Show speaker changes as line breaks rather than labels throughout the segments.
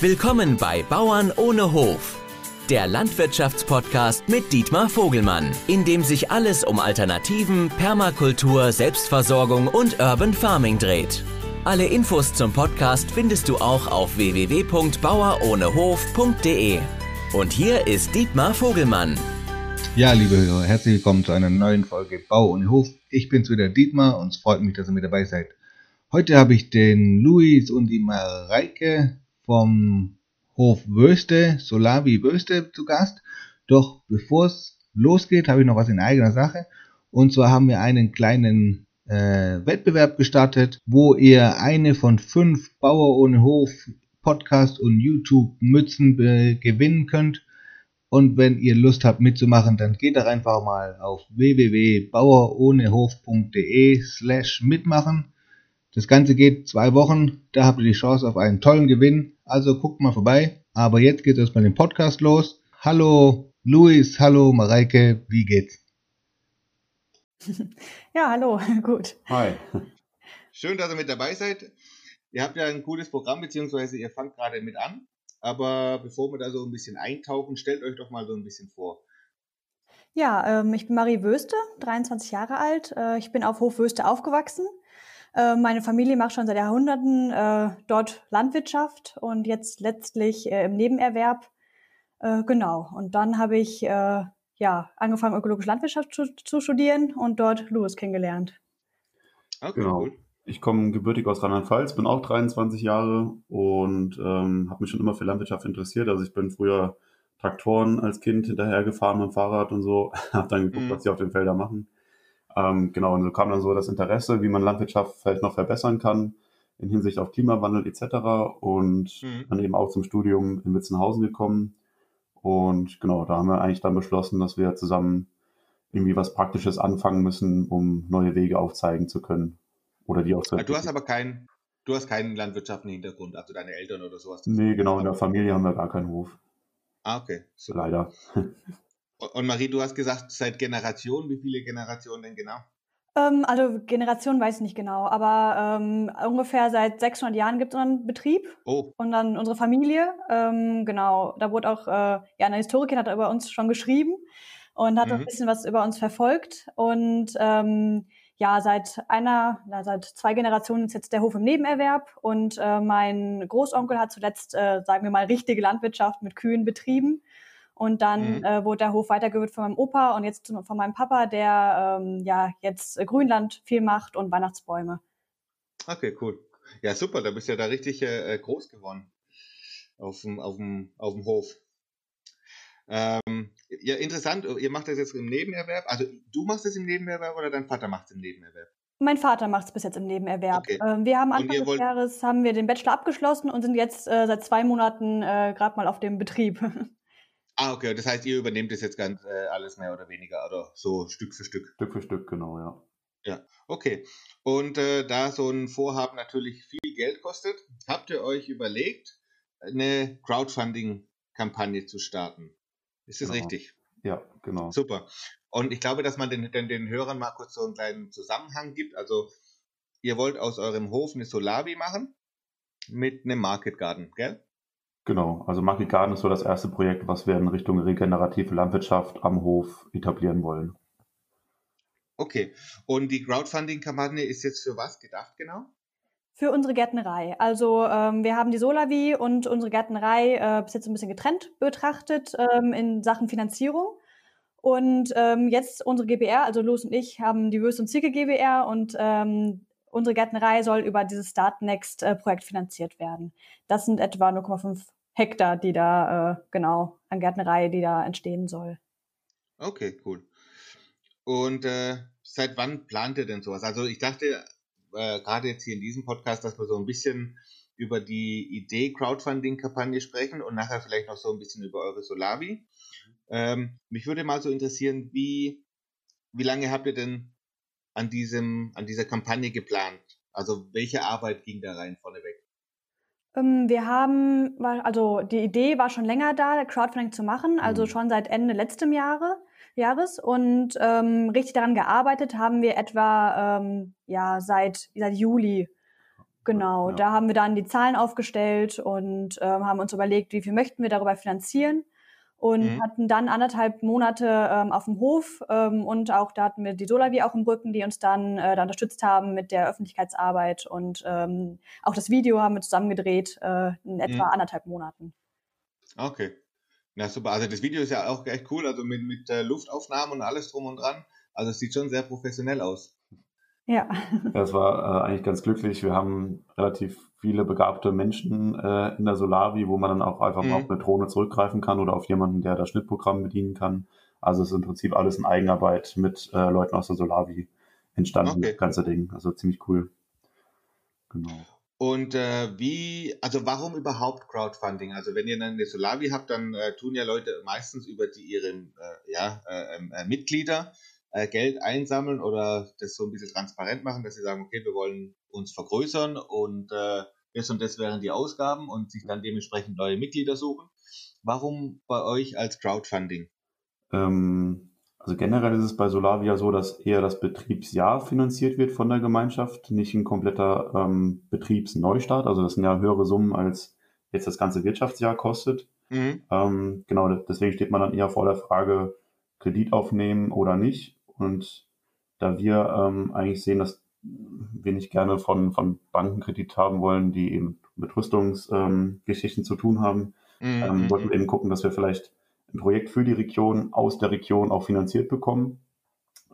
Willkommen bei Bauern ohne Hof, der Landwirtschaftspodcast mit Dietmar Vogelmann, in dem sich alles um Alternativen, Permakultur, Selbstversorgung und Urban Farming dreht. Alle Infos zum Podcast findest du auch auf www.bauerohnehof.de. Und hier ist Dietmar Vogelmann.
Ja, liebe Hörer, herzlich willkommen zu einer neuen Folge Bau ohne Hof. Ich bin's wieder Dietmar und es freut mich, dass ihr mit dabei seid. Heute habe ich den Luis und die Mareike vom Hof Wöste, Solavi Wöste zu Gast. Doch bevor es losgeht, habe ich noch was in eigener Sache. Und zwar haben wir einen kleinen äh, Wettbewerb gestartet, wo ihr eine von fünf Bauer ohne Hof Podcast und YouTube Mützen äh, gewinnen könnt. Und wenn ihr Lust habt mitzumachen, dann geht doch einfach mal auf www.bauerohnehof.de slash mitmachen. Das Ganze geht zwei Wochen, da habt ihr die Chance auf einen tollen Gewinn. Also guckt mal vorbei. Aber jetzt geht erstmal den Podcast los. Hallo Luis, hallo Mareike, wie geht's?
Ja, hallo, gut.
Hi. Schön, dass ihr mit dabei seid. Ihr habt ja ein cooles Programm, beziehungsweise ihr fangt gerade mit an. Aber bevor wir da so ein bisschen eintauchen, stellt euch doch mal so ein bisschen vor.
Ja, ähm, ich bin Marie Wöste, 23 Jahre alt. Äh, ich bin auf Hof Wöste aufgewachsen. Äh, meine Familie macht schon seit Jahrhunderten äh, dort Landwirtschaft und jetzt letztlich äh, im Nebenerwerb. Äh, genau. Und dann habe ich äh, ja angefangen, ökologische Landwirtschaft zu, zu, studieren und dort Louis kennengelernt.
Okay, genau. Cool. Ich komme gebürtig aus Rheinland-Pfalz, bin auch 23 Jahre und ähm, habe mich schon immer für Landwirtschaft interessiert. Also ich bin früher Traktoren als Kind hinterhergefahren mit dem Fahrrad und so, habe dann geguckt, mhm. was die auf den Feldern machen. Ähm, genau, und so kam dann so das Interesse, wie man Landwirtschaft vielleicht noch verbessern kann in Hinsicht auf Klimawandel etc. Und mhm. dann eben auch zum Studium in Witzenhausen gekommen. Und genau, da haben wir eigentlich dann beschlossen, dass wir zusammen irgendwie was Praktisches anfangen müssen, um neue Wege aufzeigen zu können. Oder die auch zu
Du hast aber keinen, du hast keinen landwirtschaftlichen Hintergrund, also deine Eltern oder sowas.
Nee, genau, in der Familie haben wir gar keinen Hof.
Ah, okay.
Super. Leider.
Und Marie, du hast gesagt, seit Generationen, wie viele Generationen denn genau?
Ähm, also Generation weiß ich nicht genau, aber ähm, ungefähr seit 600 Jahren gibt es unseren Betrieb. Oh. Und dann unsere Familie, ähm, genau, da wurde auch, äh, ja, eine Historikerin hat über uns schon geschrieben und hat mhm. auch ein bisschen was über uns verfolgt. Und ähm, ja, seit einer, na, seit zwei Generationen ist jetzt der Hof im Nebenerwerb und äh, mein Großonkel hat zuletzt, äh, sagen wir mal, richtige Landwirtschaft mit Kühen betrieben. Und dann mhm. äh, wurde der Hof weitergeführt von meinem Opa und jetzt von meinem Papa, der ähm, ja jetzt Grünland viel macht und Weihnachtsbäume.
Okay, cool. Ja, super, da bist du ja da richtig äh, äh groß geworden auf dem, auf dem, auf dem Hof. Ähm, ja, interessant, ihr macht das jetzt im Nebenerwerb. Also du machst es im Nebenerwerb oder dein Vater macht es im Nebenerwerb?
Mein Vater macht es bis jetzt im Nebenerwerb. Okay. Ähm, wir haben Anfang des Jahres haben wir den Bachelor abgeschlossen und sind jetzt äh, seit zwei Monaten äh, gerade mal auf dem Betrieb.
Ah, okay. Das heißt, ihr übernehmt das jetzt ganz äh, alles mehr oder weniger oder so Stück für Stück.
Stück für Stück, genau, ja.
Ja, okay. Und äh, da so ein Vorhaben natürlich viel Geld kostet, habt ihr euch überlegt, eine Crowdfunding-Kampagne zu starten? Ist das
genau.
richtig?
Ja, genau.
Super. Und ich glaube, dass man den, den, den Hörern mal kurz so einen kleinen Zusammenhang gibt. Also, ihr wollt aus eurem Hof eine Solavi machen mit einem Market Garden, gell?
Genau, also Market Garden ist so das erste Projekt, was wir in Richtung regenerative Landwirtschaft am Hof etablieren wollen.
Okay, und die Crowdfunding-Kampagne ist jetzt für was gedacht genau?
Für unsere Gärtnerei. Also ähm, wir haben die Solavi und unsere Gärtnerei äh, bis jetzt ein bisschen getrennt betrachtet ähm, in Sachen Finanzierung. Und ähm, jetzt unsere GBR, also Los und ich, haben die Würst und Zirke GBR und ähm, unsere Gärtnerei soll über dieses Start Next äh, Projekt finanziert werden. Das sind etwa 0,5 Hektar, die da äh, genau an Gärtnerei, die da entstehen soll.
Okay, cool. Und äh, seit wann plant ihr denn sowas? Also ich dachte äh, gerade jetzt hier in diesem Podcast, dass wir so ein bisschen über die Idee Crowdfunding-Kampagne sprechen und nachher vielleicht noch so ein bisschen über eure Solavi. Ähm, mich würde mal so interessieren, wie, wie lange habt ihr denn an diesem, an dieser Kampagne geplant? Also welche Arbeit ging da rein vorneweg?
Ähm, wir haben, also die Idee war schon länger da, Crowdfunding zu machen, also mhm. schon seit Ende letztem Jahre, Jahres. Und ähm, richtig daran gearbeitet haben wir etwa ähm, ja, seit, seit Juli. Genau, ja. da haben wir dann die Zahlen aufgestellt und äh, haben uns überlegt, wie viel möchten wir darüber finanzieren und mhm. hatten dann anderthalb Monate ähm, auf dem Hof ähm, und auch da hatten wir die Solavi auch im Rücken, die uns dann äh, da unterstützt haben mit der Öffentlichkeitsarbeit und ähm, auch das Video haben wir zusammen gedreht äh, in etwa mhm. anderthalb Monaten.
Okay. Na super, also das Video ist ja auch echt cool, also mit, mit äh, Luftaufnahmen und alles drum und dran. Also es sieht schon sehr professionell aus.
Ja.
Das war äh, eigentlich ganz glücklich. Wir haben relativ viele begabte Menschen äh, in der Solavi, wo man dann auch einfach mhm. auf eine Drohne zurückgreifen kann oder auf jemanden, der das Schnittprogramm bedienen kann. Also es ist im Prinzip alles in Eigenarbeit mit äh, Leuten aus der Solavi entstanden, okay. das ganze Ding. Also ziemlich cool.
Genau. Und äh, wie, also warum überhaupt Crowdfunding? Also wenn ihr dann eine Solavi habt, dann äh, tun ja Leute meistens über die ihre äh, ja, äh, ähm, äh, Mitglieder äh, Geld einsammeln oder das so ein bisschen transparent machen, dass sie sagen, okay, wir wollen uns vergrößern und äh, das und das wären die Ausgaben und sich dann dementsprechend neue Mitglieder suchen. Warum bei euch als Crowdfunding?
Ähm, also generell ist es bei Solavia so, dass eher das Betriebsjahr finanziert wird von der Gemeinschaft, nicht ein kompletter ähm, Betriebsneustart. Also das sind ja höhere Summen, als jetzt das ganze Wirtschaftsjahr kostet. Mhm. Ähm, genau, deswegen steht man dann eher vor der Frage, Kredit aufnehmen oder nicht. Und da wir ähm, eigentlich sehen, dass wir nicht gerne von, von Banken Kredit haben wollen, die eben mit Rüstungsgeschichten ähm, zu tun haben, mhm. ähm, wollten wir eben gucken, dass wir vielleicht ein Projekt für die Region aus der Region auch finanziert bekommen.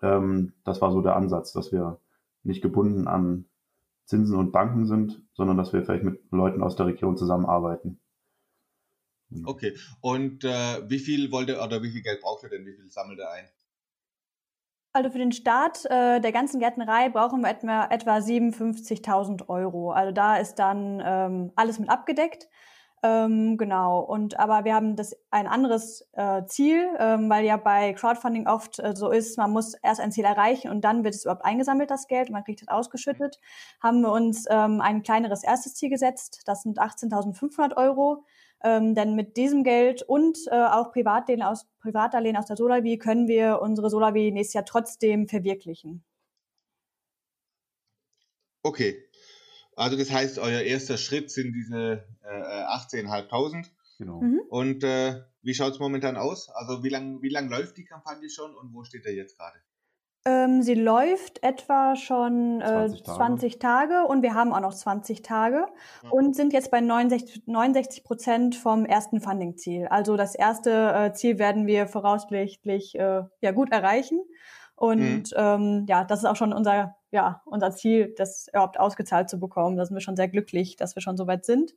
Ähm, das war so der Ansatz, dass wir nicht gebunden an Zinsen und Banken sind, sondern dass wir vielleicht mit Leuten aus der Region zusammenarbeiten.
Okay. Und äh, wie viel wollt ihr oder wie viel Geld braucht ihr denn? Wie viel sammelt ihr ein?
Also für den Start äh, der ganzen Gärtnerei brauchen wir etwa, etwa 57.000 Euro. Also da ist dann ähm, alles mit abgedeckt. Ähm, genau. Und aber wir haben das ein anderes äh, Ziel, ähm, weil ja bei Crowdfunding oft äh, so ist, man muss erst ein Ziel erreichen und dann wird es überhaupt eingesammelt, das Geld, man kriegt es ausgeschüttet. Haben wir uns ähm, ein kleineres erstes Ziel gesetzt. Das sind 18.500 Euro. Ähm, denn mit diesem Geld und äh, auch Privatdarlehen aus, Privatdarlehen aus der Solavi können wir unsere Solavi nächstes Jahr trotzdem verwirklichen.
Okay. Also das heißt, euer erster Schritt sind diese äh, 18.500. Genau. Mhm. Und äh, wie schaut es momentan aus? Also wie lange wie lang läuft die Kampagne schon und wo steht er jetzt gerade?
Ähm, sie läuft etwa schon äh, 20, Tage. 20, Tage. und wir haben auch noch 20 Tage ja. und sind jetzt bei 69 Prozent vom ersten Funding-Ziel. Also das erste äh, Ziel werden wir voraussichtlich äh, ja gut erreichen. Und mhm. ähm, ja, das ist auch schon unser, ja, unser Ziel, das überhaupt ausgezahlt zu bekommen. Da sind wir schon sehr glücklich, dass wir schon so weit sind.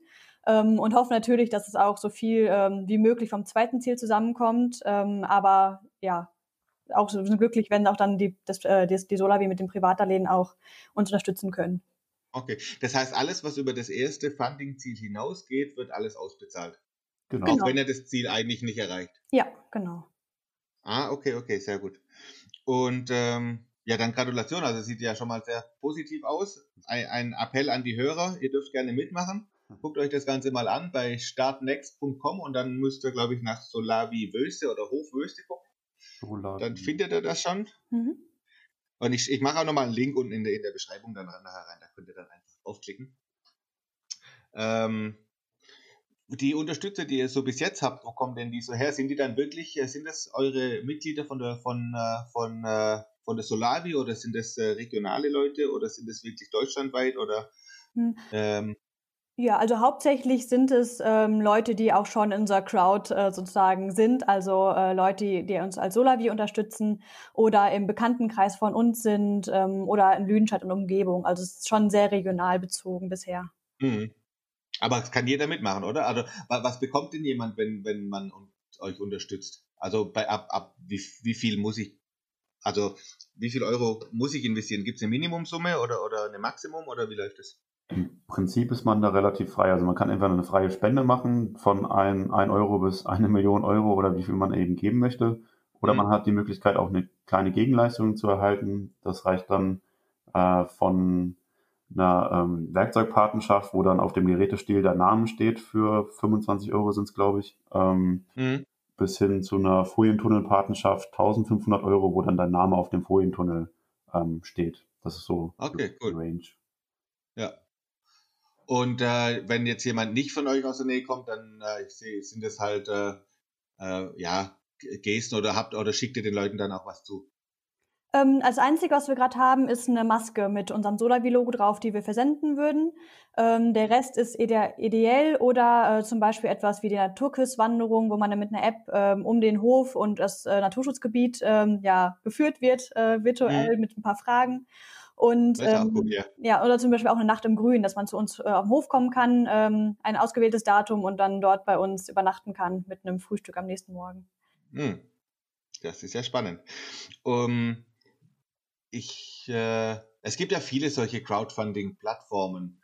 Ähm, und hoffen natürlich, dass es auch so viel ähm, wie möglich vom zweiten Ziel zusammenkommt. Ähm, aber ja, auch so sind glücklich, wenn auch dann die, das, äh, die, die Solavi mit dem Privatdarlehen auch uns unterstützen können.
Okay, das heißt, alles, was über das erste Funding-Ziel hinausgeht, wird alles ausbezahlt.
Genau.
Auch wenn er das Ziel eigentlich nicht erreicht.
Ja, genau.
Ah, okay, okay, sehr gut. Und ähm, ja, dann Gratulation. Also sieht ja schon mal sehr positiv aus. Ein, ein Appell an die Hörer, ihr dürft gerne mitmachen. Guckt euch das Ganze mal an bei startnext.com und dann müsst ihr, glaube ich, nach Solavi Wöste oder Hof Wöste gucken. Schokolade. Dann findet ihr das schon. Mhm. Und ich, ich mache auch nochmal einen Link unten in der, in der Beschreibung dann nachher rein. Da könnt ihr dann einfach aufklicken. Ähm, die Unterstützer, die ihr so bis jetzt habt, wo kommen denn die so her? Sind die dann wirklich, äh, sind das eure Mitglieder von der, von, äh, von, äh, von der Solavi oder sind das regionale Leute oder sind das wirklich deutschlandweit oder?
Hm. Ähm, ja, also hauptsächlich sind es ähm, Leute, die auch schon in unserer Crowd äh, sozusagen sind, also äh, Leute, die, uns als Solavi unterstützen oder im Bekanntenkreis von uns sind ähm, oder in Lüdenscheid und Umgebung. Also es ist schon sehr regional bezogen bisher.
Mhm. Aber es kann jeder mitmachen, oder? Also was bekommt denn jemand, wenn, wenn man euch unterstützt? Also bei ab, ab wie, wie viel muss ich, also wie viel Euro muss ich investieren? Gibt es eine Minimumsumme oder, oder eine Maximum oder wie läuft das?
Im Prinzip ist man da relativ frei. Also man kann entweder eine freie Spende machen von ein, ein Euro bis eine Million Euro oder wie viel man eben geben möchte. Oder mhm. man hat die Möglichkeit, auch eine kleine Gegenleistung zu erhalten. Das reicht dann äh, von einer ähm, Werkzeugpatenschaft, wo dann auf dem Gerätestil der Name steht für 25 Euro sind es, glaube ich, ähm, mhm. bis hin zu einer Folientunnelpatenschaft 1500 Euro, wo dann dein Name auf dem Folientunnel ähm, steht. Das ist so
okay, cool. Range. Ja, Und äh, wenn jetzt jemand nicht von euch aus der Nähe kommt, dann äh, sehe, sind das halt äh, äh, ja Gesten oder habt oder schickt ihr den Leuten dann auch was zu?
Ähm, als Einzige, was wir gerade haben, ist eine Maske mit unserem Solavi-Logo drauf, die wir versenden würden. Ähm, der Rest ist ideell oder äh, zum Beispiel etwas wie die Naturküsswanderung, wo man dann mit einer App ähm, um den Hof und das äh, Naturschutzgebiet ähm, ja, geführt wird, äh, virtuell mhm. mit ein paar Fragen. Und ähm, ja. oder zum Beispiel auch eine Nacht im Grün, dass man zu uns äh, auf den Hof kommen kann, ähm, ein ausgewähltes Datum und dann dort bei uns übernachten kann mit einem Frühstück am nächsten Morgen.
Hm. Das ist ja spannend. Um, ich, äh, es gibt ja viele solche Crowdfunding-Plattformen.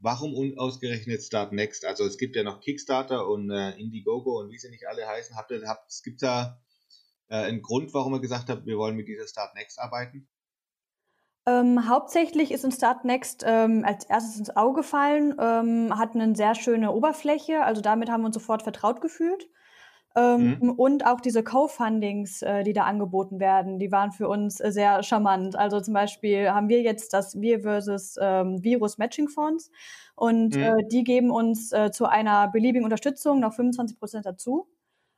Warum ausgerechnet Start Next? Also es gibt ja noch Kickstarter und äh, Indiegogo und wie sie nicht alle heißen. Habt ihr, habt, es gibt da äh, einen Grund, warum ihr gesagt habt, wir wollen mit dieser Start Next arbeiten?
Ähm, hauptsächlich ist uns Start Next ähm, als erstes ins Auge gefallen, ähm, hat eine sehr schöne Oberfläche, also damit haben wir uns sofort vertraut gefühlt. Ähm, mhm. Und auch diese Co-Fundings, äh, die da angeboten werden, die waren für uns äh, sehr charmant. Also zum Beispiel haben wir jetzt das Wir versus ähm, Virus Matching Fonds und mhm. äh, die geben uns äh, zu einer beliebigen Unterstützung noch 25 Prozent dazu.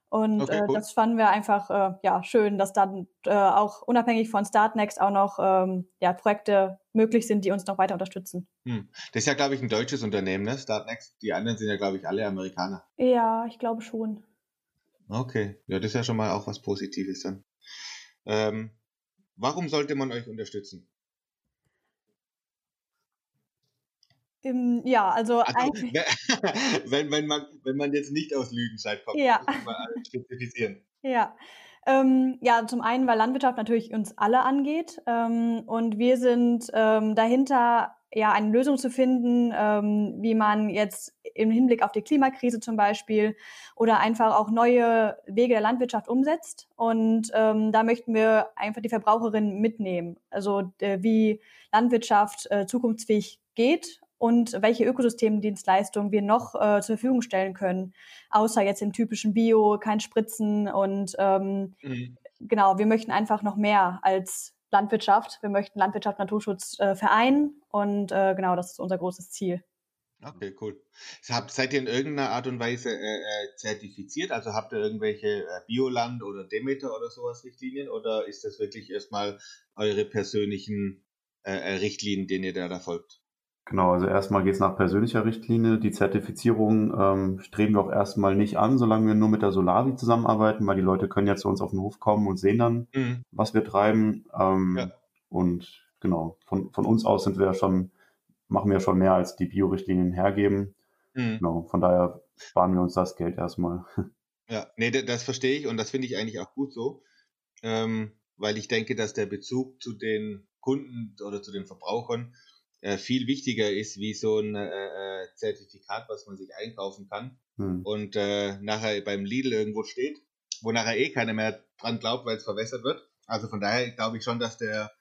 Und okay, äh, das fanden wir einfach äh, ja schön, dass dann äh, auch unabhängig von Startnext auch noch ähm, ja, Projekte möglich sind, die uns noch weiter unterstützen.
Hm. Das ist ja, glaube ich, ein deutsches Unternehmen, ne? Startnext. Die anderen sind ja, glaube ich, alle Amerikaner.
Ja, ich glaube schon.
Okay, ja, das ist ja schon mal auch was Positives dann. Ähm, warum sollte man euch unterstützen?
Im, ja, also, also
wenn, wenn, man, wenn man jetzt nicht aus Lüdenscheid kommt, ja. muss man spezifizieren.
Ja. Ähm, ja, zum einen, weil Landwirtschaft natürlich uns alle angeht ähm, und wir sind ähm, dahinter ja eine Lösung zu finden, ähm, wie man jetzt im Hinblick auf die Klimakrise zum Beispiel oder einfach auch neue Wege der Landwirtschaft umsetzt. Und ähm, da möchten wir einfach die Verbraucherinnen mitnehmen. Also äh, wie Landwirtschaft äh, zukunftsfähig geht und welche Ökosystemdienstleistungen wir noch äh, zur Verfügung stellen können, außer jetzt im typischen Bio, kein Spritzen und ähm, mhm. genau, wir möchten einfach noch mehr als Landwirtschaft. Wir möchten Landwirtschaft Naturschutz äh, vereinen und äh, genau, das ist unser großes Ziel.
Okay, cool. Seid ihr in irgendeiner Art und Weise äh, äh, zertifiziert? Also habt ihr irgendwelche äh, Bioland oder Demeter oder sowas Richtlinien oder ist das wirklich erstmal eure persönlichen äh Richtlinien, denen ihr da, da folgt?
Genau, also erstmal geht es nach persönlicher Richtlinie. Die Zertifizierung ähm, streben wir auch erstmal nicht an, solange wir nur mit der Solavi zusammenarbeiten, weil die Leute können ja zu uns auf den Hof kommen und sehen dann, mhm. was wir treiben. Ähm, ja. Und genau, von, von uns aus sind wir ja schon, machen wir schon mehr als die Bio-Richtlinien hergeben. Mhm. Genau, von daher sparen wir uns das Geld erstmal.
Ja, nee, das verstehe ich und das finde ich eigentlich auch gut so, ähm, weil ich denke, dass der Bezug zu den Kunden oder zu den Verbrauchern äh, viel wichtiger ist wie so ein äh, äh, Zertifikat, was man sich einkaufen kann hm. und äh, nachher beim Lidl irgendwo steht, wo nachher eh keiner mehr dran glaubt, weil es verwässert wird. Also von daher glaube ich schon, dass der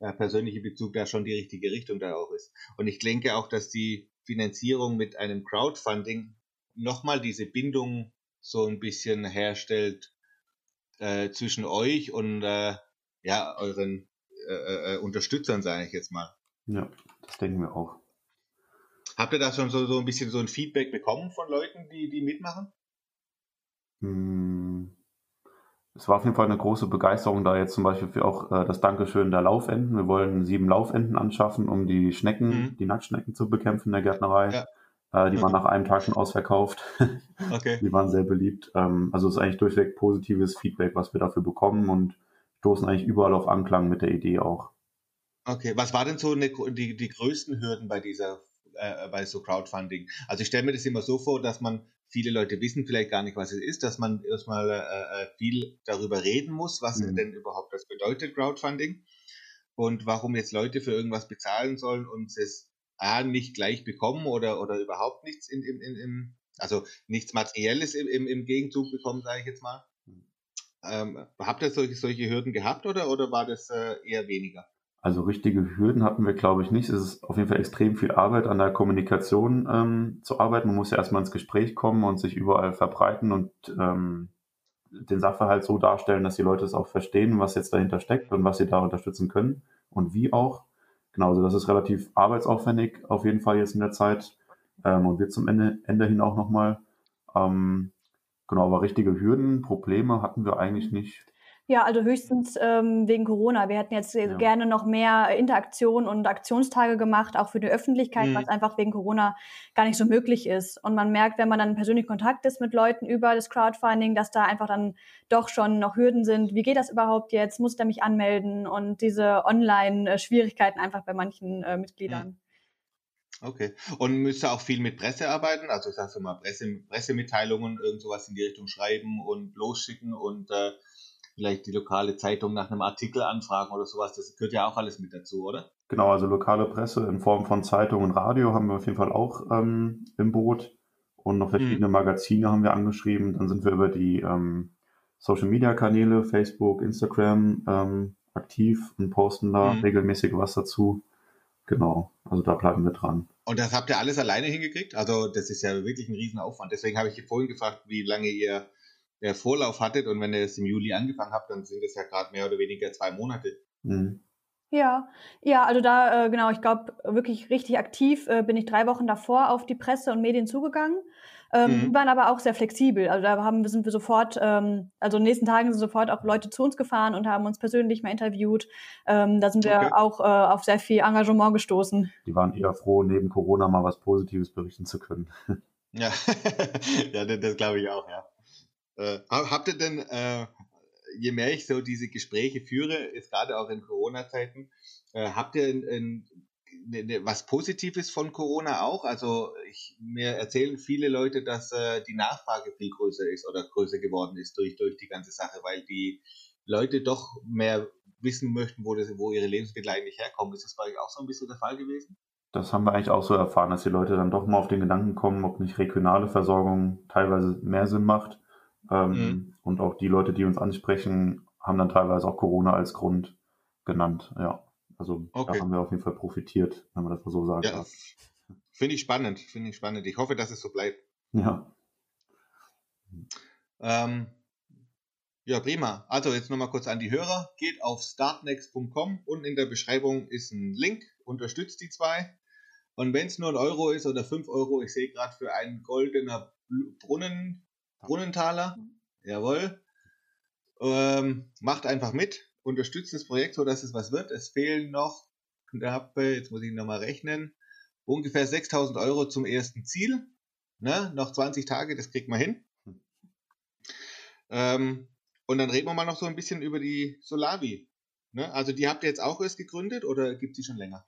äh, persönliche Bezug da schon die richtige Richtung da auch ist. Und ich denke auch, dass die Finanzierung mit einem Crowdfunding nochmal diese Bindung so ein bisschen herstellt äh, zwischen euch und äh, ja euren äh, äh, Unterstützern, sage ich jetzt mal.
Ja, das denken wir auch.
Habt ihr da schon so, so ein bisschen so ein Feedback bekommen von Leuten, die, die mitmachen?
Hm. Es war auf jeden Fall eine große Begeisterung da jetzt zum Beispiel für auch äh, das Dankeschön der Laufenten. Wir wollen sieben Laufenten anschaffen, um die Schnecken, mhm. die Nacktschnecken zu bekämpfen in der Gärtnerei. Ja. Äh, die mhm. waren nach einem Tag schon ausverkauft. Okay. die waren sehr beliebt. Ähm, also es ist eigentlich durchweg positives Feedback, was wir dafür bekommen und stoßen eigentlich überall auf Anklang mit der Idee auch.
Okay, was war denn so eine, die, die größten Hürden bei dieser, äh, bei so Crowdfunding? Also ich stelle mir das immer so vor, dass man, viele Leute wissen vielleicht gar nicht, was es ist, dass man erstmal äh, äh viel darüber reden muss, was mhm. denn überhaupt das bedeutet, Crowdfunding. Und warum jetzt Leute für irgendwas bezahlen sollen und es A, nicht gleich bekommen oder, oder überhaupt nichts in, in, in, in also nichts Materielles im, im, im Gegenzug bekommen, sage ich jetzt mal. Mhm. Ähm, habt ihr solche, solche Hürden gehabt oder, oder war das äh, eher weniger?
Also richtige Hürden hatten wir, glaube ich, nicht. Es ist auf jeden Fall extrem viel Arbeit an der Kommunikation ähm, zu arbeiten. Man muss ja erstmal ins Gespräch kommen und sich überall verbreiten und ähm, den Sachverhalt so darstellen, dass die Leute es auch verstehen, was jetzt dahinter steckt und was sie da unterstützen können und wie auch. Genau, also das ist relativ arbeitsaufwendig auf jeden Fall jetzt in der Zeit. ähm, und wird zum Ende, Ende hin auch nochmal. Ähm, genau, aber richtige Hürden, Probleme hatten wir eigentlich nicht.
Ja, also höchstens ähm, wegen Corona. Wir hätten jetzt ja. gerne noch mehr Interaktion und Aktionstage gemacht, auch für die Öffentlichkeit, mhm. was einfach wegen Corona gar nicht so möglich ist. Und man merkt, wenn man dann persönlich Kontakt ist mit Leuten über das Crowdfunding, dass da einfach dann doch schon noch Hürden sind. Wie geht das überhaupt jetzt? Muss ich mich anmelden? Und diese Online-Schwierigkeiten einfach bei manchen äh, Mitgliedern.
Mhm. Okay. Und müsst ihr auch viel mit Presse arbeiten? Also ich sage mal, Presse, Pressemitteilungen, irgend sowas in die Richtung schreiben und losschicken und äh, vielleicht die lokale Zeitung nach einem Artikel anfragen oder sowas. Das gehört ja auch alles mit dazu, oder?
Genau, also lokale Presse in Form von Zeitung und Radio haben wir auf jeden Fall auch ähm, im Boot. Und noch verschiedene mhm. Magazine haben wir angeschrieben. Dann sind wir über die ähm, Social Media Kanäle, Facebook, Instagram ähm, aktiv und posten da mhm. regelmäßig was dazu. Genau, also da bleiben wir dran.
Und das habt ihr alles alleine hingekriegt? Also das ist ja wirklich ein Riesenaufwand. Deswegen habe ich vorhin gefragt, wie lange ihr der Vorlauf hattet und wenn ihr es im Juli angefangen habt, dann sind es ja gerade mehr oder weniger zwei Monate. Mhm.
Ja, ja, also da, äh, genau, ich glaube, wirklich richtig aktiv äh, bin ich drei Wochen davor auf die Presse und Medien zugegangen. Ähm, mhm. waren aber auch sehr flexibel. Also da haben, sind wir sofort, ähm, also in den nächsten Tagen sind sofort auch Leute zu uns gefahren und haben uns persönlich mal interviewt. Ähm, da sind wir okay. auch äh, auf sehr viel Engagement gestoßen.
Die waren eher froh, neben Corona mal was Positives berichten zu können.
Ja, ja das, das glaube ich auch, ja. Äh, habt ihr denn, äh, je mehr ich so diese Gespräche führe, ist gerade auch in Corona-Zeiten, äh, habt ihr ein, ein, ne, ne, was Positives von Corona auch? Also ich, mir erzählen viele Leute, dass äh, die Nachfrage viel größer ist oder größer geworden ist durch, durch die ganze Sache, weil die Leute doch mehr wissen möchten, wo, das, wo ihre Lebensmittel eigentlich herkommen. Ist das bei euch auch so ein bisschen der Fall gewesen?
Das haben wir eigentlich auch so erfahren, dass die Leute dann doch mal auf den Gedanken kommen, ob nicht regionale Versorgung teilweise mehr Sinn macht. Ähm, mhm. Und auch die Leute, die uns ansprechen, haben dann teilweise auch Corona als Grund genannt. Ja, also okay. da haben wir auf jeden Fall profitiert, wenn man das mal so sagen ja, darf.
Finde ich spannend, finde ich spannend. Ich hoffe, dass es so bleibt.
Ja.
Ähm, ja, prima. Also jetzt nochmal kurz an die Hörer. Geht auf startnext.com. und in der Beschreibung ist ein Link. Unterstützt die zwei. Und wenn es nur ein Euro ist oder fünf Euro, ich sehe gerade für einen goldener Brunnen Brunnenthaler, jawohl. Ähm, macht einfach mit, unterstützt das Projekt, so dass es was wird. Es fehlen noch, jetzt muss ich nochmal rechnen, ungefähr 6000 Euro zum ersten Ziel. Ne? Noch 20 Tage, das kriegt man hin. Ähm, und dann reden wir mal noch so ein bisschen über die Solavi. Ne? Also die habt ihr jetzt auch erst gegründet oder gibt sie schon länger?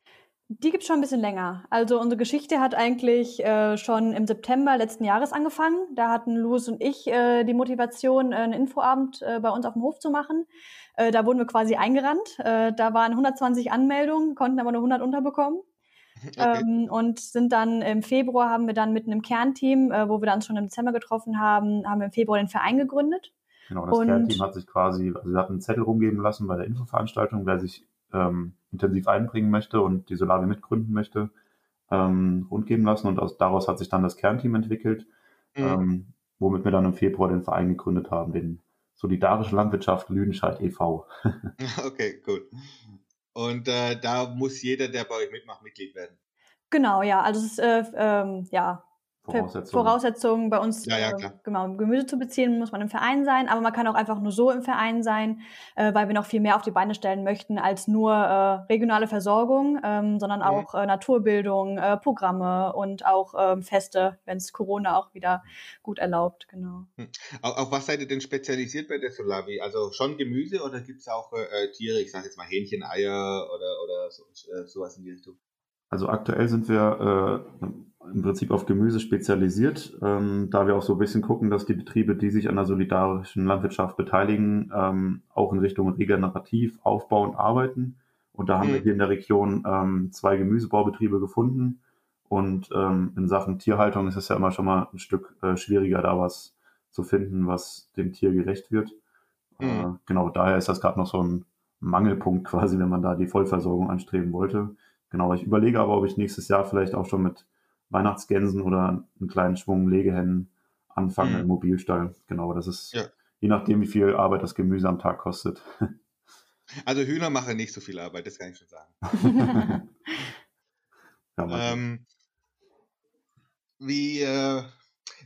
Die gibt es schon ein bisschen länger. Also unsere Geschichte hat eigentlich äh, schon im September letzten Jahres angefangen. Da hatten Louis und ich äh, die Motivation, äh, einen Infoabend äh, bei uns auf dem Hof zu machen. Äh, da wurden wir quasi eingerannt. Äh, da waren 120 Anmeldungen, konnten aber nur 100 unterbekommen. Okay. Ähm, und sind dann im Februar haben wir dann mit einem Kernteam, äh, wo wir dann schon im Dezember getroffen haben, haben wir im Februar den Verein gegründet.
Genau, das und, Kernteam hat sich quasi, also wir hatten einen Zettel rumgeben lassen bei der Infoveranstaltung, wer sich ähm, intensiv einbringen möchte und die Solavi mitgründen möchte, ähm, rundgeben lassen. Und aus, daraus hat sich dann das Kernteam entwickelt, mhm. ähm, womit wir dann im Februar den Verein gegründet haben, den Solidarische Landwirtschaft Lüdenscheid e.V.
okay, gut. Und äh, da muss jeder, der bei euch mitmacht, Mitglied werden.
Genau, ja. Also es ist äh, ähm, ja Voraussetzungen. Voraussetzungen bei uns, ja, ja, äh, genau, Gemüse zu beziehen, muss man im Verein sein, aber man kann auch einfach nur so im Verein sein, äh, weil wir noch viel mehr auf die Beine stellen möchten als nur äh, regionale Versorgung, ähm, sondern mhm. auch äh, Naturbildung, äh, Programme und auch ähm, Feste, wenn es Corona auch wieder gut erlaubt, genau.
Hm. Auf, auf, was seid ihr denn spezialisiert bei der Solavi? Also schon Gemüse oder gibt es auch äh, Tiere, ich sage jetzt mal Hähnchen, Eier oder, oder so, äh, sowas in die Richtung?
Also aktuell sind wir äh, im Prinzip auf Gemüse spezialisiert, ähm, da wir auch so ein bisschen gucken, dass die Betriebe, die sich an der solidarischen Landwirtschaft beteiligen, ähm, auch in Richtung regenerativ aufbauen, arbeiten. Und da haben mhm. wir hier in der Region ähm, zwei Gemüsebaubetriebe gefunden. Und ähm, in Sachen Tierhaltung ist es ja immer schon mal ein Stück äh, schwieriger, da was zu finden, was dem Tier gerecht wird. Mhm. Äh, genau, daher ist das gerade noch so ein Mangelpunkt quasi, wenn man da die Vollversorgung anstreben wollte. Genau, ich überlege aber, ob ich nächstes Jahr vielleicht auch schon mit Weihnachtsgänsen oder einen kleinen Schwung Legehennen anfange mhm. im Mobilstall. Genau, das ist ja. je nachdem, wie viel Arbeit das Gemüse am Tag kostet.
Also Hühner machen nicht so viel Arbeit, das kann ich schon sagen. ja, ähm, wie, äh,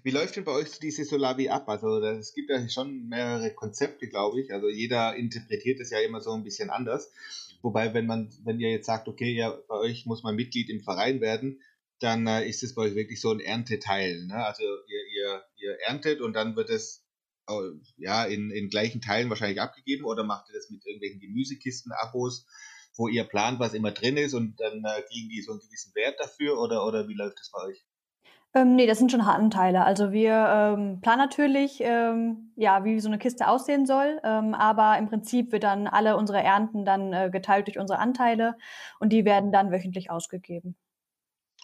wie läuft denn bei euch diese Solavi ab? Also es gibt ja schon mehrere Konzepte, glaube ich. Also jeder interpretiert es ja immer so ein bisschen anders. Wobei, wenn man, wenn ihr jetzt sagt, okay, ja, bei euch muss man Mitglied im Verein werden, dann äh, ist es bei euch wirklich so ein Ernteteil. Ne? Also ihr, ihr, ihr erntet und dann wird es ja in, in gleichen Teilen wahrscheinlich abgegeben oder macht ihr das mit irgendwelchen Gemüsekisten, Abos, wo ihr plant, was immer drin ist und dann äh, kriegen die so einen gewissen Wert dafür oder, oder wie läuft das bei euch?
Ähm, nee, das sind schon Anteile. Also wir ähm, planen natürlich, ähm, ja, wie so eine Kiste aussehen soll, ähm, aber im Prinzip wird dann alle unsere Ernten dann äh, geteilt durch unsere Anteile und die werden dann wöchentlich ausgegeben.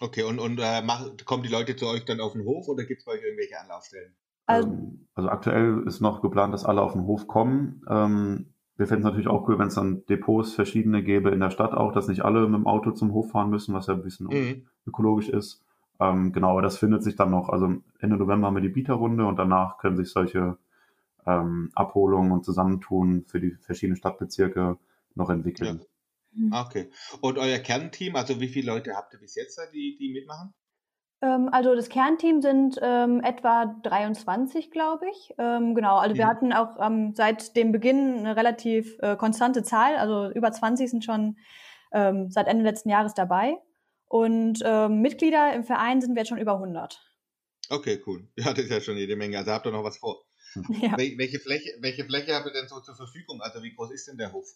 Okay, und, und äh, mach, kommen die Leute zu euch dann auf den Hof oder gibt es bei euch irgendwelche Anlaufstellen?
Also, ähm, also, aktuell ist noch geplant, dass alle auf den Hof kommen. Ähm, wir fänden es natürlich auch cool, wenn es dann Depots verschiedene gäbe in der Stadt auch, dass nicht alle mit dem Auto zum Hof fahren müssen, was ja ein bisschen mhm. ökologisch ist. Ähm, genau, aber das findet sich dann noch. Also Ende November haben wir die Bieterrunde und danach können sich solche ähm, Abholungen und Zusammentun für die verschiedenen Stadtbezirke noch entwickeln. Ja.
Mhm. Okay. Und euer Kernteam, also wie viele Leute habt ihr bis jetzt da, die, die mitmachen?
Ähm, also das Kernteam sind ähm, etwa 23, glaube ich. Ähm, genau, also wir mhm. hatten auch ähm, seit dem Beginn eine relativ äh, konstante Zahl, also über 20 sind schon ähm, seit Ende letzten Jahres dabei. Und ähm, Mitglieder im Verein sind wir jetzt schon über 100.
Okay, cool. Ja, das ist ja schon jede Menge. Also habt ihr noch was vor. Ja. Wel welche, Fläche, welche Fläche habt ihr denn so zur Verfügung? Also wie groß ist denn der Hof?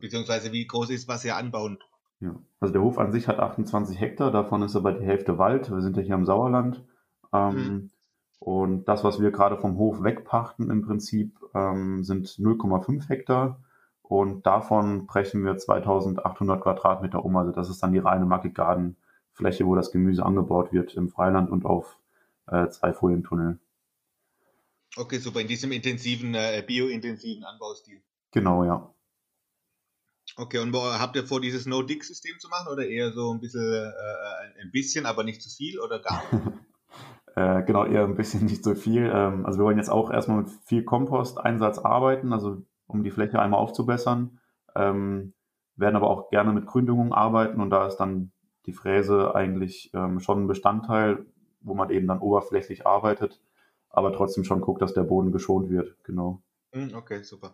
Beziehungsweise wie groß ist, was ihr anbauen?
Ja, also der Hof an sich hat 28 Hektar, davon ist aber die Hälfte Wald. Wir sind ja hier im Sauerland. Ähm, mhm. Und das, was wir gerade vom Hof wegpachten im Prinzip, ähm, sind 0,5 Hektar. Und davon brechen wir 2800 Quadratmeter um. Also das ist dann die reine Market Garden Fläche, wo das Gemüse angebaut wird im Freiland und auf äh, zwei Folientunnel.
Okay, super. In diesem intensiven, äh, biointensiven Anbaustil.
Genau, ja.
Okay, und habt ihr vor, dieses No-Dig-System zu machen oder eher so ein bisschen, äh, ein bisschen, aber nicht zu viel oder gar nicht?
äh, genau, eher ein bisschen nicht so viel. Ähm, also wir wollen jetzt auch erstmal mit viel Kompost-Einsatz arbeiten. Also um die Fläche einmal aufzubessern. Ähm, werden aber auch gerne mit Gründüngung arbeiten und da ist dann die Fräse eigentlich ähm, schon ein Bestandteil, wo man eben dann oberflächlich arbeitet, aber trotzdem schon guckt, dass der Boden geschont wird. Genau.
Hm, okay, super.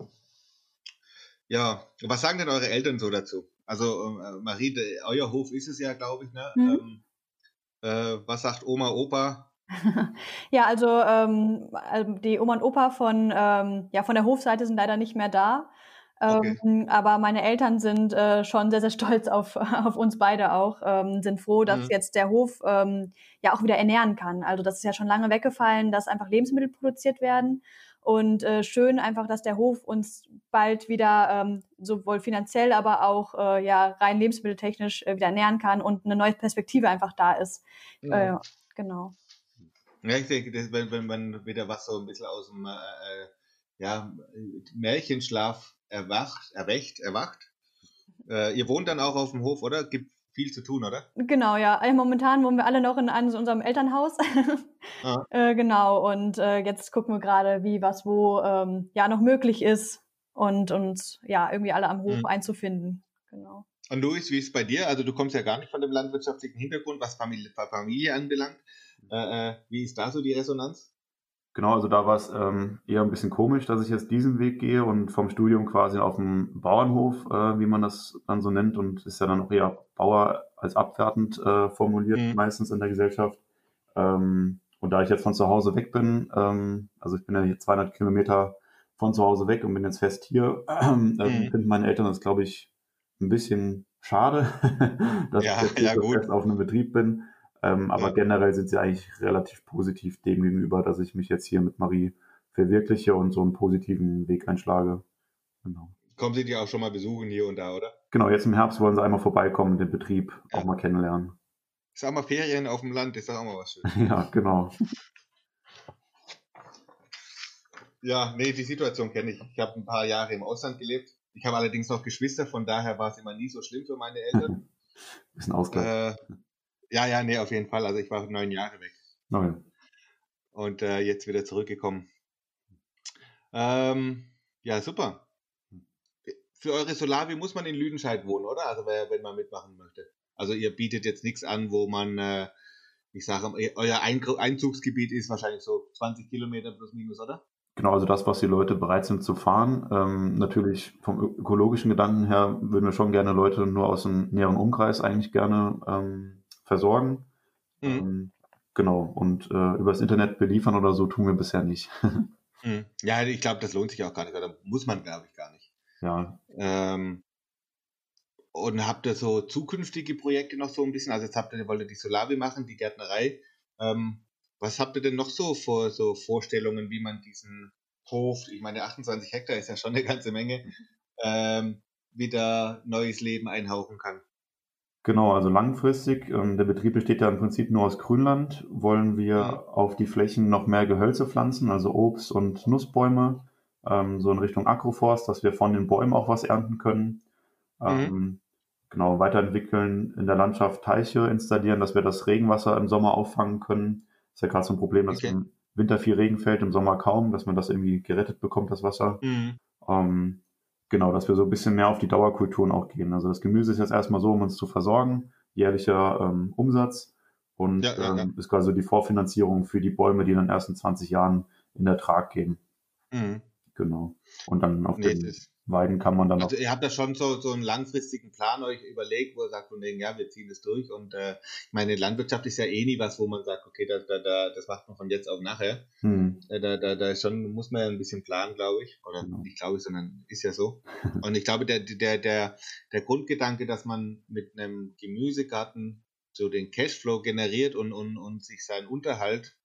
Ja, was sagen denn eure Eltern so dazu? Also äh, Marie, euer Hof ist es ja, glaube ich, ne? Mhm. Ähm, äh, was sagt Oma, Opa?
ja, also ähm, die Oma und Opa von, ähm, ja, von der Hofseite sind leider nicht mehr da. Okay. Ähm, aber meine Eltern sind äh, schon sehr, sehr stolz auf, auf uns beide auch, ähm, sind froh, dass mhm. jetzt der Hof ähm, ja auch wieder ernähren kann. Also das ist ja schon lange weggefallen, dass einfach Lebensmittel produziert werden. Und äh, schön einfach, dass der Hof uns bald wieder ähm, sowohl finanziell, aber auch äh, ja rein lebensmitteltechnisch äh, wieder ernähren kann und eine neue Perspektive einfach da ist. Mhm. Äh, genau.
Ja, ich denke, das, wenn, wenn man wieder was so ein bisschen aus dem äh, äh ja, Märchenschlaf erwacht, erwächt, erwacht. Äh, ihr wohnt dann auch auf dem Hof, oder? Gibt viel zu tun, oder?
Genau, ja. Also momentan wohnen wir alle noch in einem, unserem Elternhaus. Ah. äh, genau, und äh, jetzt gucken wir gerade, wie was wo ähm, ja noch möglich ist und uns ja irgendwie alle am Hof mhm. einzufinden. Genau.
Und Luis, wie ist es bei dir? Also du kommst ja gar nicht von dem landwirtschaftlichen Hintergrund, was Familie, Familie anbelangt. Äh, äh, wie ist da so die Resonanz?
Genau, also da war es ähm, eher ein bisschen komisch, dass ich jetzt diesen Weg gehe und vom Studium quasi auf dem Bauernhof, äh, wie man das dann so nennt, und ist ja dann auch eher Bauer als abwertend äh, formuliert, mhm. meistens in der Gesellschaft. Ähm, und da ich jetzt von zu Hause weg bin, ähm, also ich bin ja hier 200 Kilometer von zu Hause weg und bin jetzt fest hier, äh, mhm. finden meine Eltern das, glaube ich, ein bisschen schade, dass ja, ich jetzt ja, fest auf einem Betrieb bin. Ähm, aber generell sind sie eigentlich relativ positiv dem gegenüber, dass ich mich jetzt hier mit Marie verwirkliche und so einen positiven Weg einschlage.
Genau. Kommen Sie die auch schon mal besuchen hier und da, oder?
Genau, jetzt im Herbst wollen sie einmal vorbeikommen, den Betrieb ja. auch mal kennenlernen.
Ist auch mal Ferien auf dem Land, ist auch mal was Schönes.
ja, genau.
ja, nee, die Situation kenne ich. Ich habe ein paar Jahre im Ausland gelebt. Ich habe allerdings noch Geschwister, von daher war es immer nie so schlimm für meine Eltern.
Bisschen Ausgleich. Äh,
ja, ja, nee, auf jeden Fall. Also ich war neun Jahre weg.
Neun.
Und äh, jetzt wieder zurückgekommen. Ähm, ja, super. Für eure Solavi muss man in Lüdenscheid wohnen, oder? Also wenn man mitmachen möchte. Also ihr bietet jetzt nichts an, wo man äh, ich sage, euer Einzugsgebiet ist wahrscheinlich so 20 Kilometer plus minus, oder?
Genau, also das, was die Leute bereit sind zu fahren. Ähm, natürlich vom ökologischen Gedanken her würden wir schon gerne Leute nur aus dem näheren Umkreis eigentlich gerne ähm, versorgen. Mhm. Ähm, genau, und äh, übers Internet beliefern oder so tun wir bisher nicht.
mhm. Ja, ich glaube, das lohnt sich auch gar nicht, oder muss man, glaube ich, gar nicht.
Ja.
Ähm, und habt ihr so zukünftige Projekte noch so ein bisschen? Also jetzt habt ihr, wollt ihr die Solavi machen, die Gärtnerei. Ähm, was habt ihr denn noch so vor so Vorstellungen, wie man diesen Hof, ich meine 28 Hektar ist ja schon eine ganze Menge, ähm, wieder neues Leben einhauchen kann?
Genau, also langfristig, ähm, der Betrieb besteht ja im Prinzip nur aus Grünland, wollen wir ja. Mhm. auf die Flächen noch mehr Gehölze pflanzen, also Obst- und Nussbäume, ähm, so in Richtung Agroforst, dass wir von den Bäumen auch was ernten können. Mhm. Ähm, genau, weiterentwickeln, in der Landschaft Teiche installieren, dass wir das Regenwasser im Sommer auffangen können. ist ja gerade so ein Problem, dass okay. im Winter viel Regen fällt, im Sommer kaum, dass man das irgendwie gerettet bekommt, das Wasser. Mhm. Genau, dass wir so ein bisschen mehr auf die Dauerkulturen auch gehen. Also das Gemüse ist jetzt erstmal so, um uns zu versorgen, jährlicher ähm, Umsatz und ja, ja. Ähm, ist quasi die Vorfinanzierung für die Bäume, die in den ersten 20 Jahren in Ertrag gehen. Mhm. Genau. Und dann auf nee, den Weiden kann man dann
Also ihr habt da schon so, so einen langfristigen Plan euch überlegt, wo ihr sagt, von wegen, ja, wir ziehen das durch. Und äh, ich meine, Landwirtschaft ist ja eh nie was, wo man sagt, okay, da, da, da, das macht man von jetzt auf nachher. Hm. Äh, da, da, da ist schon, muss man ja ein bisschen planen, glaube ich. Oder genau. nicht glaube ich, sondern ist ja so. Und ich glaube, der, der, der, der Grundgedanke, dass man mit einem Gemüsegarten so den Cashflow generiert und, und, und sich seinen Unterhalt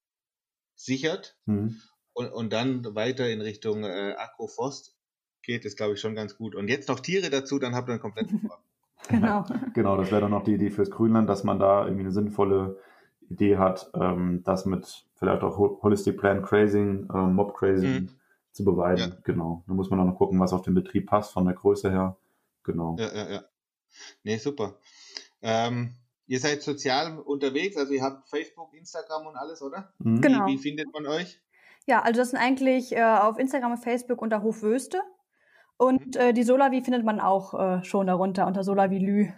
sichert hm. und, und dann weiter in Richtung äh, Agroforst geht, ist, glaube ich, schon ganz gut. Und jetzt noch Tiere dazu, dann habt ihr einen kompletten Programm.
genau.
genau, das wäre dann noch die Idee fürs Grünland, dass man da irgendwie eine sinnvolle Idee hat, ähm, das mit vielleicht auch Holistic Plant Grazing, äh, Mob Grazing mhm. zu beweisen. Ja. Genau. Da muss man dann noch gucken, was auf den Betrieb passt, von der Größe her. Genau.
Ja, ja, ja. Nee, super. Ähm, ihr seid sozial unterwegs, also ihr habt Facebook, Instagram und alles, oder?
Mhm. Genau.
Wie, wie, findet man euch?
Ja, also das sind eigentlich äh, auf Instagram und Facebook unter Hofwöste. Und mhm. äh, die Solavi findet man auch äh, schon darunter unter Solavilü.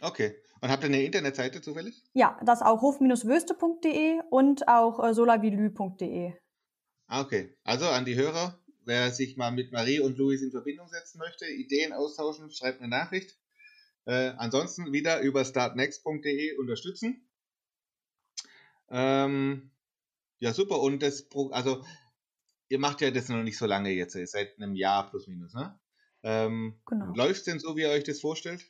Okay. Und habt ihr eine Internetseite zufällig?
Ja, das auch hof-würste.de und auch äh, solavilü.de.
Ah, okay. Also an die Hörer, wer sich mal mit Marie und Luis in Verbindung setzen möchte, Ideen austauschen, schreibt eine Nachricht. Äh, ansonsten wieder über startnext.de unterstützen. Ähm, ja, super. Und das, also ihr macht ja das noch nicht so lange jetzt, seit einem Jahr plus minus, ne? Ähm, genau. Läuft es denn so, wie ihr euch das vorstellt?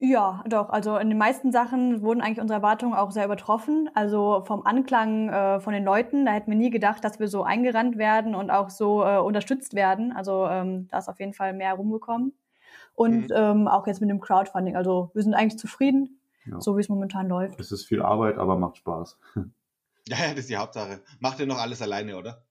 Ja, doch. Also in den meisten Sachen wurden eigentlich unsere Erwartungen auch sehr übertroffen. Also vom Anklang äh, von den Leuten, da hätten wir nie gedacht, dass wir so eingerannt werden und auch so äh, unterstützt werden. Also ähm, da ist auf jeden Fall mehr rumgekommen. Und mhm. ähm, auch jetzt mit dem Crowdfunding. Also wir sind eigentlich zufrieden, ja. so wie es momentan läuft.
Es ist viel Arbeit, aber macht Spaß.
Ja, das ist die Hauptsache. Macht ihr noch alles alleine, oder?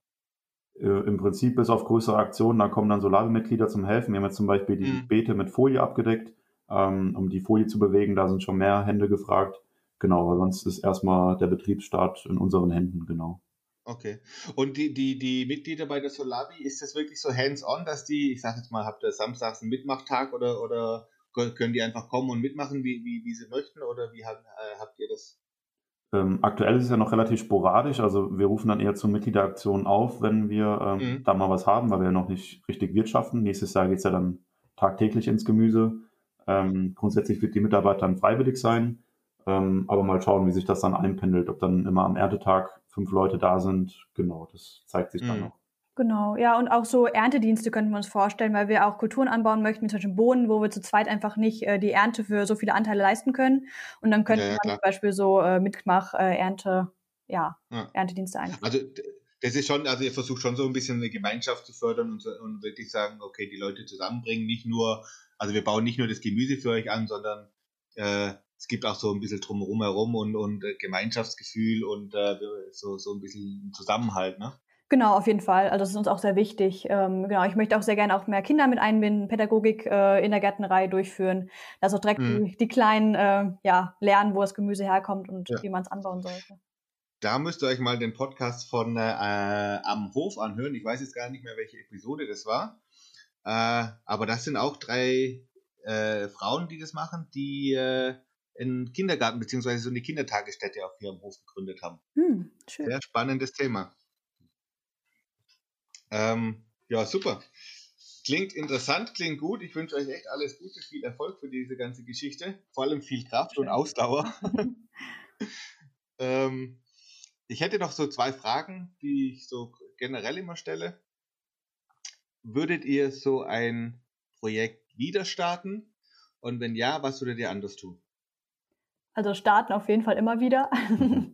Äh, im Prinzip bis auf größere Aktionen, da kommen dann Solavi-Mitglieder zum Helfen. Wir haben jetzt zum Beispiel die mhm. Beete mit Folie abgedeckt, ähm, um die Folie zu bewegen. Da sind schon mehr Hände gefragt. Genau, aber sonst ist erstmal der Betriebsstart in unseren Händen, genau.
Okay. Und die, die, die Mitglieder bei der Solavi, ist das wirklich so hands-on, dass die, ich sag jetzt mal, habt ihr samstags einen Mitmachtag oder, oder können die einfach kommen und mitmachen, wie, wie, wie sie möchten? Oder wie habt, äh, habt ihr das
ähm, aktuell ist es ja noch relativ sporadisch, also wir rufen dann eher zur Mitgliederaktion auf, wenn wir ähm, mhm. da mal was haben, weil wir ja noch nicht richtig wirtschaften. Nächstes Jahr geht's ja dann tagtäglich ins Gemüse. Ähm, grundsätzlich wird die Mitarbeit dann freiwillig sein, ähm, aber mal schauen, wie sich das dann einpendelt, ob dann immer am Erntetag fünf Leute da sind. Genau, das zeigt sich mhm. dann noch.
Genau, ja, und auch so Erntedienste könnten wir uns vorstellen, weil wir auch Kulturen anbauen möchten, mit solchen Bohnen, wo wir zu zweit einfach nicht äh, die Ernte für so viele Anteile leisten können. Und dann könnte ja, ja, man zum Beispiel so äh, Mitmach, äh, Ernte, ja, ja, Erntedienste einführen.
Also das ist schon, also ihr versucht schon so ein bisschen eine Gemeinschaft zu fördern und, und wirklich sagen, okay, die Leute zusammenbringen, nicht nur, also wir bauen nicht nur das Gemüse für euch an, sondern äh, es gibt auch so ein bisschen drumherum herum und, und äh, Gemeinschaftsgefühl und äh, so, so ein bisschen Zusammenhalt, ne?
Genau, auf jeden Fall. Also das ist uns auch sehr wichtig. Ähm, genau, ich möchte auch sehr gerne auch mehr Kinder mit einbinden, Pädagogik äh, in der Gärtnerei durchführen, dass auch direkt mhm. die, die, Kleinen äh, ja, lernen, wo das Gemüse herkommt und ja. wie man es anbauen sollte.
Da müsst ihr euch mal den Podcast von äh, Am Hof anhören. Ich weiß jetzt gar nicht mehr, welche Episode das war. Äh, aber das sind auch drei äh, Frauen, die das machen, die äh, einen Kindergarten bzw. so eine Kindertagesstätte auf ihrem Hof gegründet haben. Hm, Sehr spannendes Thema. Ähm, ja, super. Klingt interessant, klingt gut. Ich wünsche euch echt alles Gute, viel Erfolg für diese ganze Geschichte. Vor allem viel Kraft und Ausdauer. ähm, ich hätte noch so zwei Fragen, die ich so generell immer stelle. Würdet ihr so ein Projekt wieder starten? Und wenn ja, was würdet ihr anders tun?
Also starten auf jeden Fall immer wieder.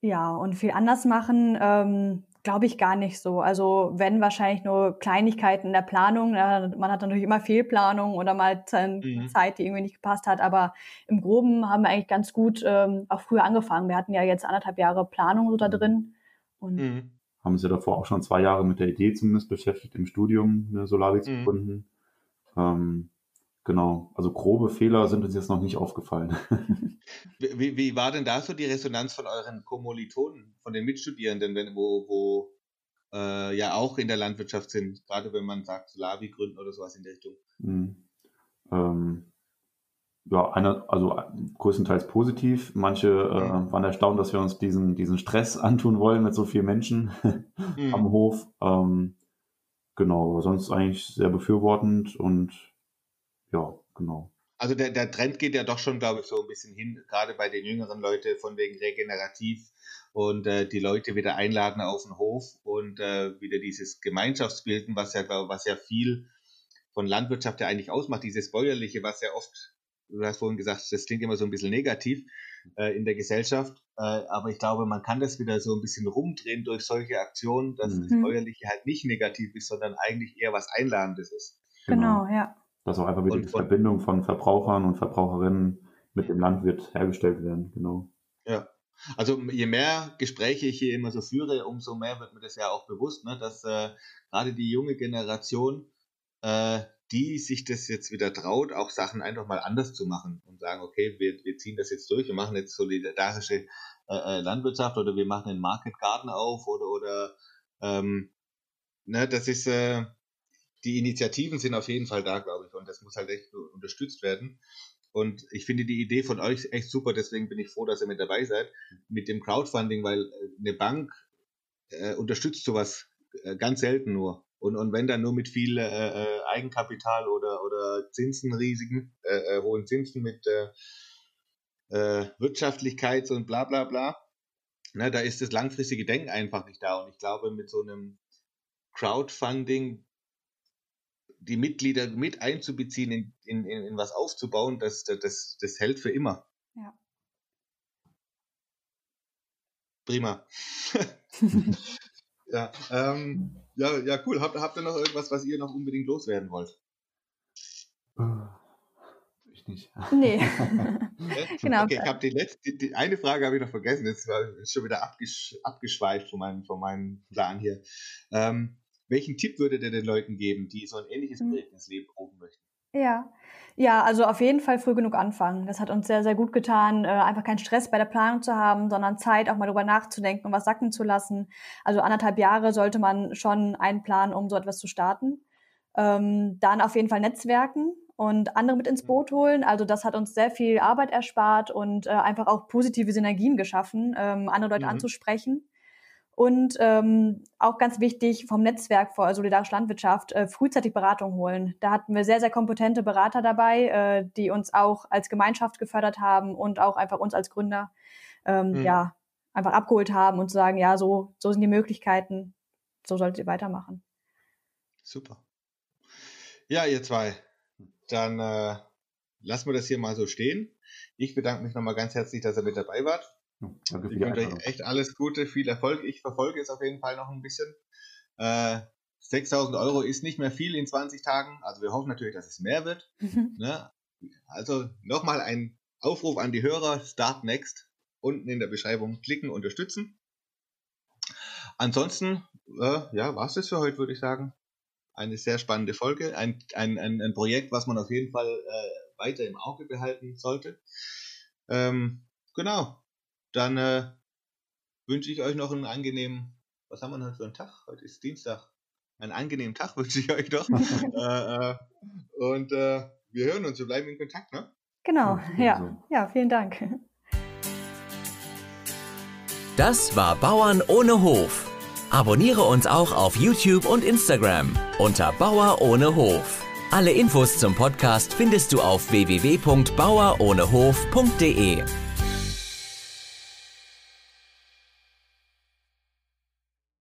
ja, und viel anders machen, ähm, glaube ich gar nicht so. Also wenn wahrscheinlich nur Kleinigkeiten in der Planung. Ja, man hat natürlich immer Fehlplanung oder mal mhm. Zeit, die irgendwie nicht gepasst hat. Aber im Groben haben wir eigentlich ganz gut ähm, auch früher angefangen. Wir hatten ja jetzt anderthalb Jahre Planung so da drin. Und
mhm. Haben Sie davor auch schon zwei Jahre mit der Idee zumindest beschäftigt, im Studium eine Solarik zu mhm. gründen. Ähm, Genau, also grobe Fehler sind uns jetzt noch nicht aufgefallen.
wie, wie war denn da so die Resonanz von euren Kommilitonen, von den Mitstudierenden, wenn, wo, wo äh, ja auch in der Landwirtschaft sind, gerade wenn man sagt Solavi gründen oder sowas in der Richtung? Mhm.
Ähm, ja, einer, also größtenteils positiv. Manche äh, mhm. waren erstaunt, dass wir uns diesen, diesen Stress antun wollen mit so vielen Menschen mhm. am Hof. Ähm, genau, sonst eigentlich sehr befürwortend und ja, genau.
Also der, der Trend geht ja doch schon, glaube ich, so ein bisschen hin, gerade bei den jüngeren Leuten von wegen regenerativ und äh, die Leute wieder einladen auf den Hof und äh, wieder dieses Gemeinschaftsbilden, was ja, glaube was ja viel von Landwirtschaft ja eigentlich ausmacht, dieses Bäuerliche, was ja oft, du hast vorhin gesagt, das klingt immer so ein bisschen negativ äh, in der Gesellschaft, äh, aber ich glaube, man kann das wieder so ein bisschen rumdrehen durch solche Aktionen, dass mhm. das Bäuerliche halt nicht negativ ist, sondern eigentlich eher was Einladendes ist.
Genau, genau ja.
Dass auch einfach wieder die Verbindung von Verbrauchern und Verbraucherinnen mit dem Landwirt hergestellt werden, genau.
Ja. Also je mehr Gespräche ich hier immer so führe, umso mehr wird mir das ja auch bewusst, ne, dass äh, gerade die junge Generation, äh, die sich das jetzt wieder traut, auch Sachen einfach mal anders zu machen und sagen, okay, wir, wir ziehen das jetzt durch, wir machen jetzt solidarische äh, äh Landwirtschaft oder wir machen einen Market Garden auf oder oder ähm, ne, das ist äh, die Initiativen sind auf jeden Fall da, glaube ich, und das muss halt echt unterstützt werden. Und ich finde die Idee von euch echt super, deswegen bin ich froh, dass ihr mit dabei seid, mit dem Crowdfunding, weil äh, eine Bank äh, unterstützt sowas äh, ganz selten nur. Und, und wenn dann nur mit viel äh, äh Eigenkapital oder, oder Zinsenrisiken, äh, äh, hohen Zinsen mit äh, äh, Wirtschaftlichkeit und bla bla bla, na, da ist das langfristige Denken einfach nicht da. Und ich glaube, mit so einem Crowdfunding die Mitglieder mit einzubeziehen, in, in, in was aufzubauen, das, das, das hält für immer.
Ja.
Prima. ja, ähm, ja, ja, cool. Habt, habt ihr noch irgendwas, was ihr noch unbedingt loswerden wollt?
Ich nicht.
Nee.
genau. Okay, ich habe die letzte, die, die, eine Frage habe ich noch vergessen. Jetzt war schon wieder abgesch, abgeschweift von meinem, von meinem Plan hier. Ähm, welchen Tipp würdet ihr den Leuten geben, die so ein ähnliches mhm. Projekt ins Leben rufen möchten?
Ja, ja, also auf jeden Fall früh genug anfangen. Das hat uns sehr, sehr gut getan, äh, einfach keinen Stress bei der Planung zu haben, sondern Zeit auch mal drüber nachzudenken und was sacken zu lassen. Also anderthalb Jahre sollte man schon einplanen, um so etwas zu starten. Ähm, dann auf jeden Fall Netzwerken und andere mit ins mhm. Boot holen. Also das hat uns sehr viel Arbeit erspart und äh, einfach auch positive Synergien geschaffen, ähm, andere Leute mhm. anzusprechen. Und ähm, auch ganz wichtig vom Netzwerk vor Solidarische Landwirtschaft äh, frühzeitig Beratung holen. Da hatten wir sehr, sehr kompetente Berater dabei, äh, die uns auch als Gemeinschaft gefördert haben und auch einfach uns als Gründer ähm, mhm. ja einfach abgeholt haben und zu sagen, ja, so, so sind die Möglichkeiten, so solltet ihr weitermachen.
Super. Ja, ihr zwei, dann äh, lassen wir das hier mal so stehen. Ich bedanke mich nochmal ganz herzlich, dass ihr mit dabei wart. Danke ich wünsche euch echt alles Gute, viel Erfolg. Ich verfolge es auf jeden Fall noch ein bisschen. Äh, 6000 Euro ist nicht mehr viel in 20 Tagen. Also wir hoffen natürlich, dass es mehr wird. ne? Also nochmal ein Aufruf an die Hörer. Start Next. Unten in der Beschreibung klicken, unterstützen. Ansonsten, äh, ja, war es das für heute, würde ich sagen. Eine sehr spannende Folge. Ein, ein, ein, ein Projekt, was man auf jeden Fall äh, weiter im Auge behalten sollte. Ähm, genau dann äh, wünsche ich euch noch einen angenehmen, was haben wir denn heute für einen Tag? Heute ist Dienstag. Einen angenehmen Tag wünsche ich euch doch. Äh, äh, und äh, wir hören uns, wir bleiben in Kontakt, ne?
Genau, ja. So. Ja, vielen Dank.
Das war Bauern ohne Hof. Abonniere uns auch auf YouTube und Instagram unter Bauer ohne Hof. Alle Infos zum Podcast findest du auf www.bauerohnehof.de.